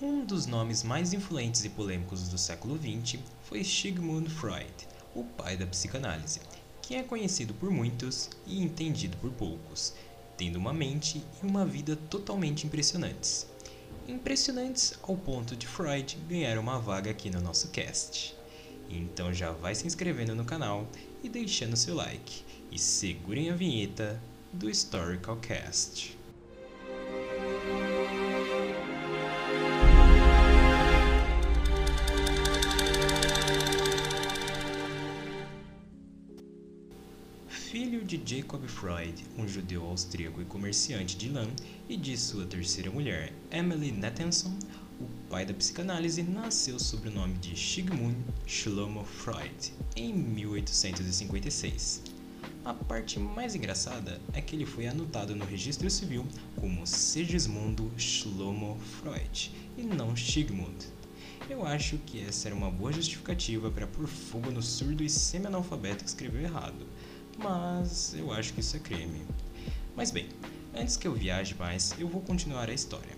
Um dos nomes mais influentes e polêmicos do século XX foi Sigmund Freud, o pai da psicanálise, que é conhecido por muitos e entendido por poucos, tendo uma mente e uma vida totalmente impressionantes. Impressionantes ao ponto de Freud ganhar uma vaga aqui no nosso cast. Então já vai se inscrevendo no canal e deixando seu like. E segurem a vinheta do Historical Cast. Jacob Freud, um judeu austríaco e comerciante de lã, e de sua terceira mulher, Emily Nathanson, o pai da psicanálise nasceu sob o nome de Sigmund Shlomo Freud em 1856. A parte mais engraçada é que ele foi anotado no registro civil como Sigismundo Shlomo Freud e não Sigmund. Eu acho que essa era uma boa justificativa para pôr fogo no surdo e semi-analfabeto que escreveu errado, mas eu acho que isso é crime. Mas bem, antes que eu viaje mais, eu vou continuar a história.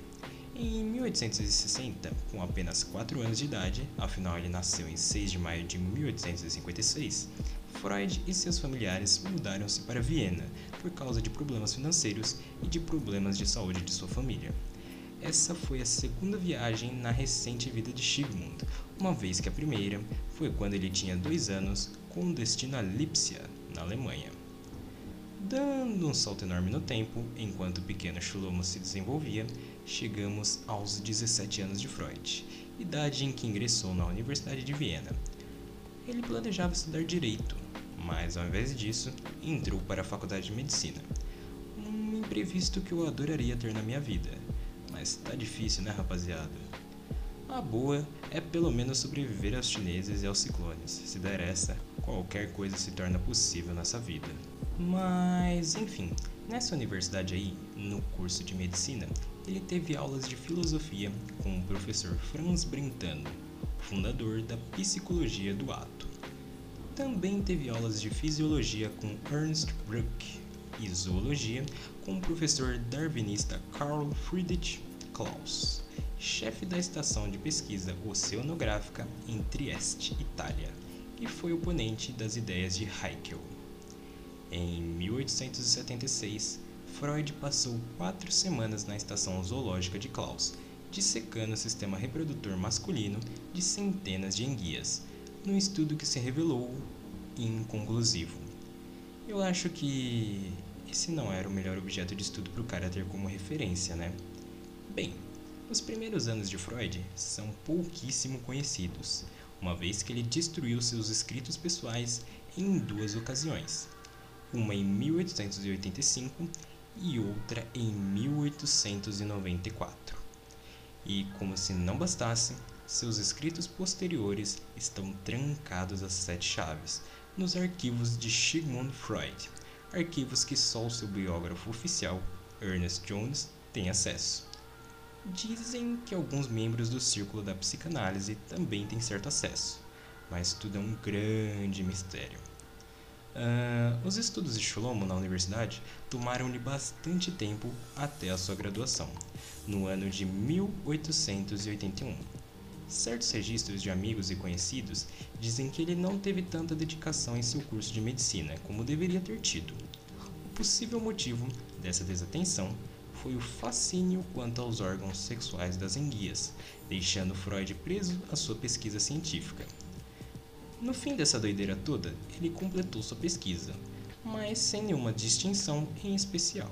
Em 1860, com apenas 4 anos de idade, afinal ele nasceu em 6 de maio de 1856, Freud e seus familiares mudaram-se para Viena por causa de problemas financeiros e de problemas de saúde de sua família. Essa foi a segunda viagem na recente vida de Sigmund, uma vez que a primeira foi quando ele tinha dois anos, com destino a Lipsia, na Alemanha. Dando um salto enorme no tempo, enquanto o pequeno Shlomo se desenvolvia, chegamos aos 17 anos de Freud, idade em que ingressou na Universidade de Viena. Ele planejava estudar direito, mas ao invés disso, entrou para a faculdade de medicina. Um imprevisto que eu adoraria ter na minha vida, mas tá difícil, né, rapaziada? A boa é pelo menos sobreviver aos chineses e aos ciclones. Se der essa, qualquer coisa se torna possível nessa vida. Mas, enfim, nessa universidade aí, no curso de medicina, ele teve aulas de filosofia com o professor Franz Brentano, fundador da psicologia do ato. Também teve aulas de fisiologia com Ernst Bruck e zoologia com o professor darwinista Carl Friedrich Klaus, chefe da estação de pesquisa oceanográfica em Trieste, Itália, e foi oponente das ideias de Haeckel. Em 1876, Freud passou quatro semanas na estação zoológica de Klaus, dissecando o sistema reprodutor masculino de centenas de enguias, num estudo que se revelou inconclusivo. Eu acho que esse não era o melhor objeto de estudo para o cara ter como referência, né? Bem, os primeiros anos de Freud são pouquíssimo conhecidos, uma vez que ele destruiu seus escritos pessoais em duas ocasiões uma em 1885 e outra em 1894. E, como se não bastasse, seus escritos posteriores estão trancados às sete chaves nos arquivos de Sigmund Freud, arquivos que só o seu biógrafo oficial, Ernest Jones, tem acesso. Dizem que alguns membros do círculo da psicanálise também têm certo acesso, mas tudo é um grande mistério. Uh, os estudos de Shlomo na universidade tomaram-lhe bastante tempo até a sua graduação, no ano de 1881. Certos registros de amigos e conhecidos dizem que ele não teve tanta dedicação em seu curso de medicina como deveria ter tido. O possível motivo dessa desatenção foi o fascínio quanto aos órgãos sexuais das enguias, deixando Freud preso à sua pesquisa científica. No fim dessa doideira toda, ele completou sua pesquisa, mas sem nenhuma distinção em especial.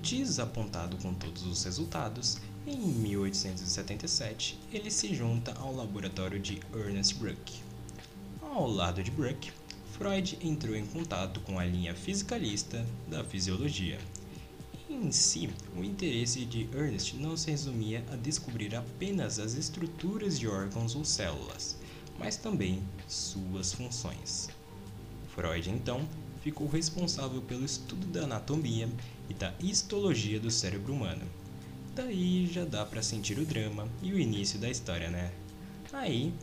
Desapontado com todos os resultados, em 1877 ele se junta ao laboratório de Ernest Bruck. Ao lado de Bruck, Freud entrou em contato com a linha fisicalista da fisiologia. Em si, o interesse de Ernest não se resumia a descobrir apenas as estruturas de órgãos ou células, mas também suas funções. Freud, então, ficou responsável pelo estudo da anatomia e da histologia do cérebro humano. Daí já dá para sentir o drama e o início da história, né? Aí,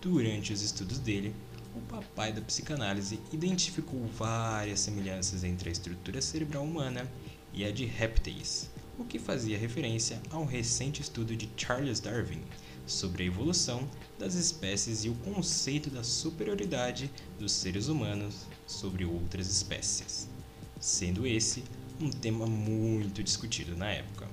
durante os estudos dele, o papai da psicanálise identificou várias semelhanças entre a estrutura cerebral humana e a de répteis, o que fazia referência a um recente estudo de Charles Darwin sobre a evolução das espécies e o conceito da superioridade dos seres humanos sobre outras espécies, sendo esse um tema muito discutido na época.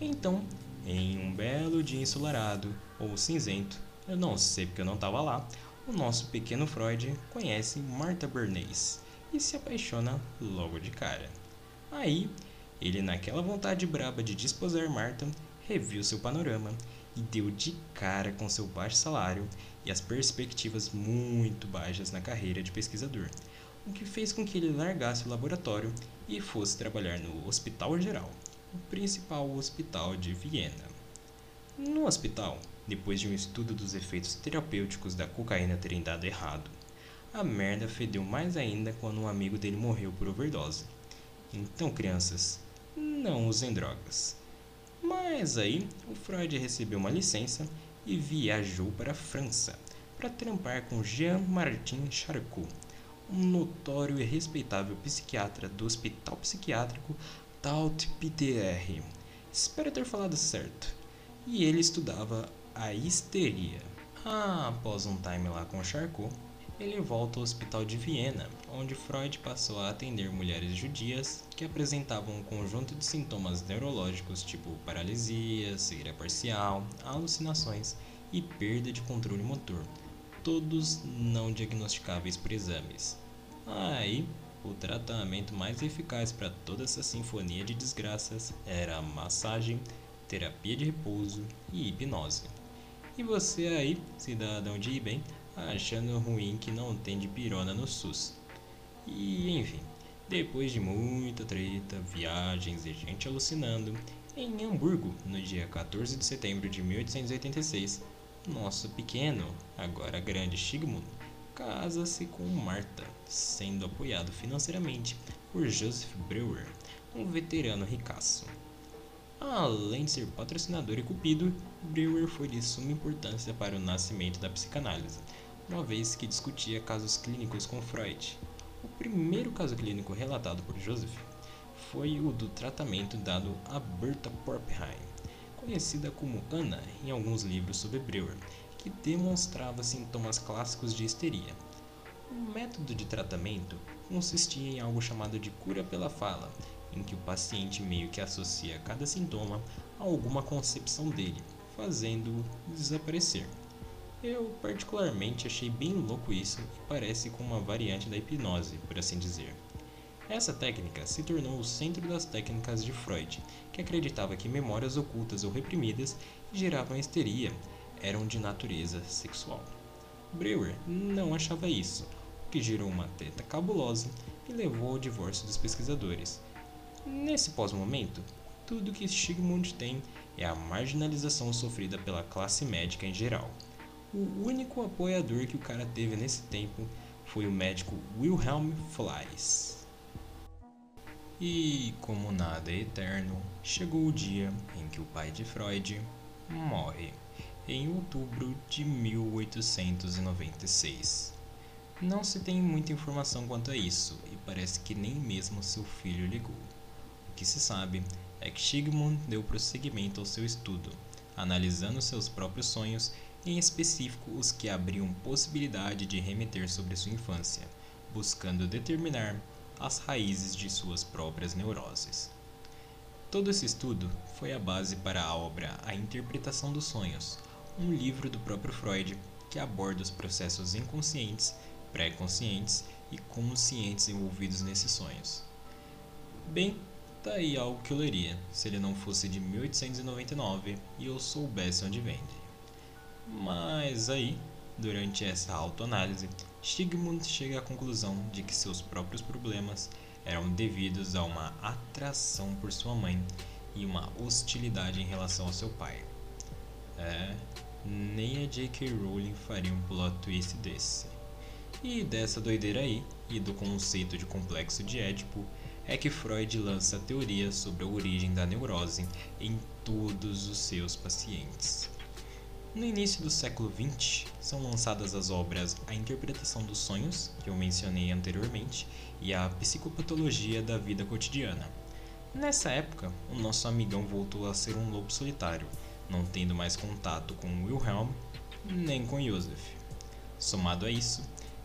Então, em um belo dia ensolarado ou cinzento, eu não sei porque eu não estava lá, o nosso pequeno Freud conhece Martha Bernays e se apaixona logo de cara. Aí, ele naquela vontade braba de desposar Martha, reviu seu panorama e deu de cara com seu baixo salário e as perspectivas muito baixas na carreira de pesquisador, o que fez com que ele largasse o laboratório e fosse trabalhar no Hospital Geral, o principal hospital de Viena. No hospital, depois de um estudo dos efeitos terapêuticos da cocaína terem dado errado, a merda fedeu mais ainda quando um amigo dele morreu por overdose. Então, crianças, não usem drogas. Mas aí, o Freud recebeu uma licença e viajou para a França para trampar com Jean-Martin Charcot, um notório e respeitável psiquiatra do Hospital Psiquiátrico Taut-Pitié. Espero ter falado certo. E ele estudava a histeria. Ah, após um time lá com Charcot, ele volta ao hospital de Viena, onde Freud passou a atender mulheres judias que apresentavam um conjunto de sintomas neurológicos tipo paralisia, cegueira parcial, alucinações e perda de controle motor, todos não diagnosticáveis por exames. Aí, o tratamento mais eficaz para toda essa sinfonia de desgraças era massagem, terapia de repouso e hipnose. E você aí, cidadão de bem, achando ruim que não tem de pirona no SUS. E enfim, depois de muita treta, viagens e gente alucinando, em Hamburgo, no dia 14 de setembro de 1886, nosso pequeno, agora grande Sigmund, casa-se com Marta, sendo apoiado financeiramente por Joseph Breuer, um veterano ricaço. Além de ser patrocinador e cupido, Breuer foi de suma importância para o nascimento da psicanálise, uma vez que discutia casos clínicos com Freud. O primeiro caso clínico relatado por Joseph foi o do tratamento dado a Berta Porpheim, conhecida como Anna em alguns livros sobre Breuer, que demonstrava sintomas clássicos de histeria. O método de tratamento consistia em algo chamado de cura pela fala, em que o paciente meio que associa cada sintoma a alguma concepção dele, fazendo-o desaparecer. Eu particularmente achei bem louco isso e parece com uma variante da hipnose, por assim dizer. Essa técnica se tornou o centro das técnicas de Freud, que acreditava que memórias ocultas ou reprimidas geravam histeria eram de natureza sexual. Breuer não achava isso, o que gerou uma treta cabulosa e levou ao divórcio dos pesquisadores. Nesse pós-momento, tudo que Sigmund tem é a marginalização sofrida pela classe médica em geral. O único apoiador que o cara teve nesse tempo foi o médico Wilhelm Fleiss. E como nada é eterno, chegou o dia em que o pai de Freud morre, em outubro de 1896. Não se tem muita informação quanto a isso, e parece que nem mesmo seu filho ligou. O que se sabe é que Sigmund deu prosseguimento ao seu estudo, analisando seus próprios sonhos em específico os que abriam possibilidade de remeter sobre sua infância, buscando determinar as raízes de suas próprias neuroses. Todo esse estudo foi a base para a obra A Interpretação dos Sonhos, um livro do próprio Freud que aborda os processos inconscientes, pré-conscientes e conscientes envolvidos nesses sonhos. Bem, tá aí algo que eu leria se ele não fosse de 1899 e eu soubesse onde vende. Mas aí, durante essa autoanálise, Sigmund chega à conclusão de que seus próprios problemas eram devidos a uma atração por sua mãe e uma hostilidade em relação ao seu pai. É, nem a J.K. Rowling faria um plot twist desse. E dessa doideira aí, e do conceito de complexo de Édipo, é que Freud lança a teoria sobre a origem da neurose em todos os seus pacientes. No início do século XX, são lançadas as obras A Interpretação dos Sonhos, que eu mencionei anteriormente, e A Psicopatologia da Vida Cotidiana. Nessa época, o nosso amigão voltou a ser um lobo solitário, não tendo mais contato com Wilhelm nem com Joseph. Somado a isso,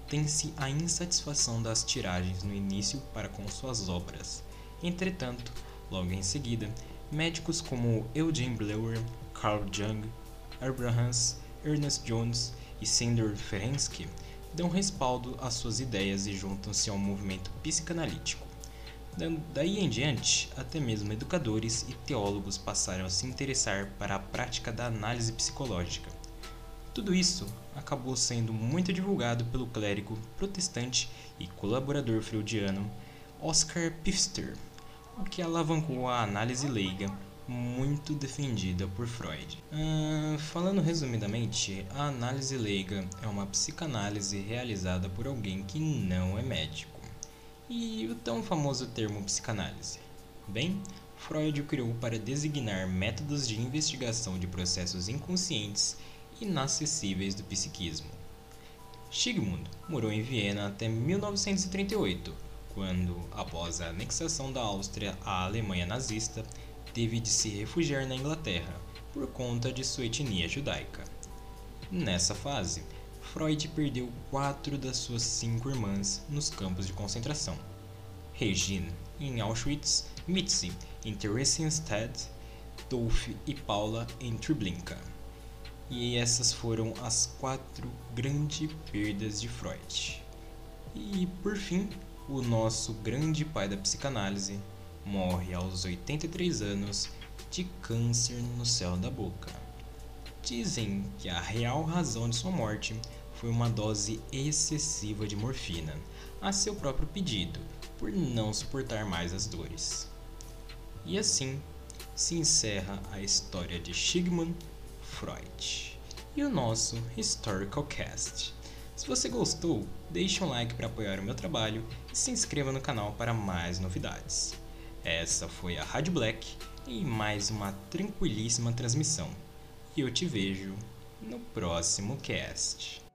tem-se a insatisfação das tiragens no início para com suas obras. Entretanto, logo em seguida, médicos como Eugene Bleuer, Carl Jung, Abrahams, Ernest Jones e Sandor Ferenczi dão respaldo às suas ideias e juntam-se ao movimento psicanalítico. Daí em diante, até mesmo educadores e teólogos passaram a se interessar para a prática da análise psicológica. Tudo isso acabou sendo muito divulgado pelo clérigo protestante e colaborador freudiano Oscar Pfister, o que alavancou a análise leiga muito defendida por Freud. Falando resumidamente, a análise leiga é uma psicanálise realizada por alguém que não é médico. E o tão famoso termo psicanálise? Bem, Freud o criou para designar métodos de investigação de processos inconscientes inacessíveis do psiquismo. Sigmund morou em Viena até 1938, quando, após a anexação da Áustria à Alemanha nazista, teve de se refugiar na Inglaterra por conta de sua etnia judaica. Nessa fase, Freud perdeu quatro das suas cinco irmãs nos campos de concentração. Regine, em Auschwitz, Mitzi, em Theresienstadt, Dolph e Paula, em Treblinka. E essas foram as quatro grandes perdas de Freud. E, por fim, o nosso grande pai da psicanálise morre aos 83 anos de câncer no céu da boca. Dizem que a real razão de sua morte foi uma dose excessiva de morfina, a seu próprio pedido, por não suportar mais as dores. E assim se encerra a história de Sigmund Freud e o nosso Historical Cast. Se você gostou, deixe um like para apoiar o meu trabalho e se inscreva no canal para mais novidades. Essa foi a Rádio Black em mais uma tranquilíssima transmissão. E eu te vejo no próximo cast.